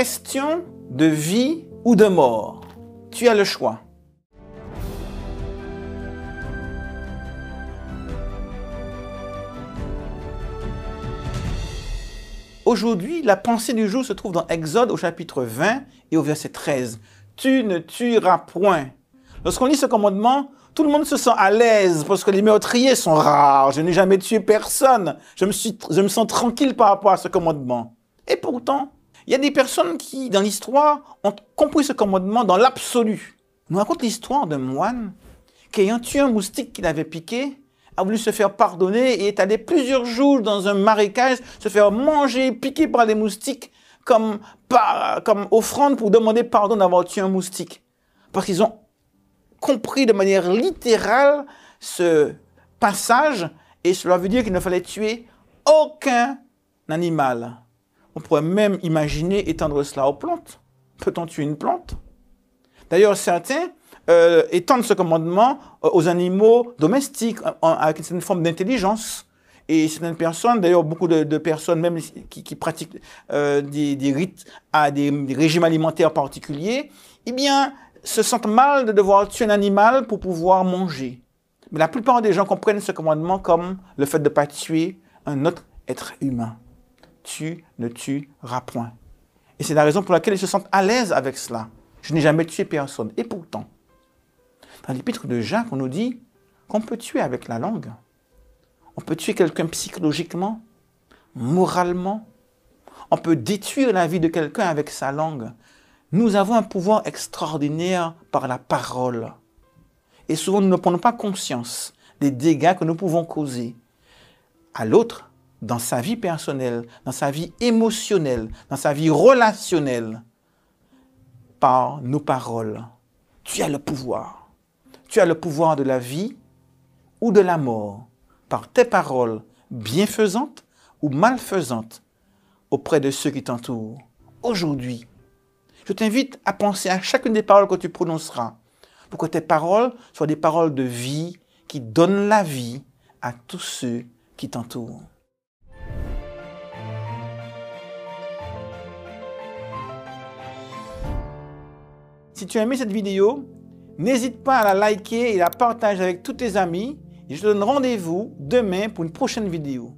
question de vie ou de mort. Tu as le choix. Aujourd'hui, la pensée du jour se trouve dans Exode au chapitre 20 et au verset 13. Tu ne tueras point. Lorsqu'on lit ce commandement, tout le monde se sent à l'aise parce que les meurtriers sont rares. Je n'ai jamais tué personne. Je me, suis, je me sens tranquille par rapport à ce commandement. Et pourtant, il y a des personnes qui, dans l'histoire, ont compris ce commandement dans l'absolu. On nous raconte l'histoire d'un moine qui, ayant tué un moustique qu'il avait piqué, a voulu se faire pardonner et est allé plusieurs jours dans un marécage se faire manger, piquer par les moustiques comme, comme offrande pour demander pardon d'avoir tué un moustique. Parce qu'ils ont compris de manière littérale ce passage et cela veut dire qu'il ne fallait tuer aucun animal. On pourrait même imaginer étendre cela aux plantes. Peut-on tuer une plante? D'ailleurs, certains euh, étendent ce commandement euh, aux animaux domestiques avec une certaine forme d'intelligence. Et certaines personnes, d'ailleurs beaucoup de, personnes même qui, pratiquent euh, des, rites à des, régimes alimentaires particuliers, eh bien, se sentent mal de devoir tuer un animal pour pouvoir manger. Mais la plupart des gens comprennent ce commandement comme le fait de ne pas tuer un autre être humain. Tu ne tueras point. Et c'est la raison pour laquelle ils se sentent à l'aise avec cela. Je n'ai jamais tué personne. Et pourtant, dans l'épître de Jacques, on nous dit qu'on peut tuer avec la langue. On peut tuer quelqu'un psychologiquement, moralement. On peut détruire la vie de quelqu'un avec sa langue. Nous avons un pouvoir extraordinaire par la parole. Et souvent, nous ne prenons pas conscience des dégâts que nous pouvons causer à l'autre dans sa vie personnelle, dans sa vie émotionnelle, dans sa vie relationnelle, par nos paroles. Tu as le pouvoir. Tu as le pouvoir de la vie ou de la mort par tes paroles bienfaisantes ou malfaisantes auprès de ceux qui t'entourent. Aujourd'hui, je t'invite à penser à chacune des paroles que tu prononceras pour que tes paroles soient des paroles de vie qui donnent la vie à tous ceux qui t'entourent. Si tu as aimé cette vidéo, n'hésite pas à la liker et la partager avec tous tes amis. Et je te donne rendez-vous demain pour une prochaine vidéo.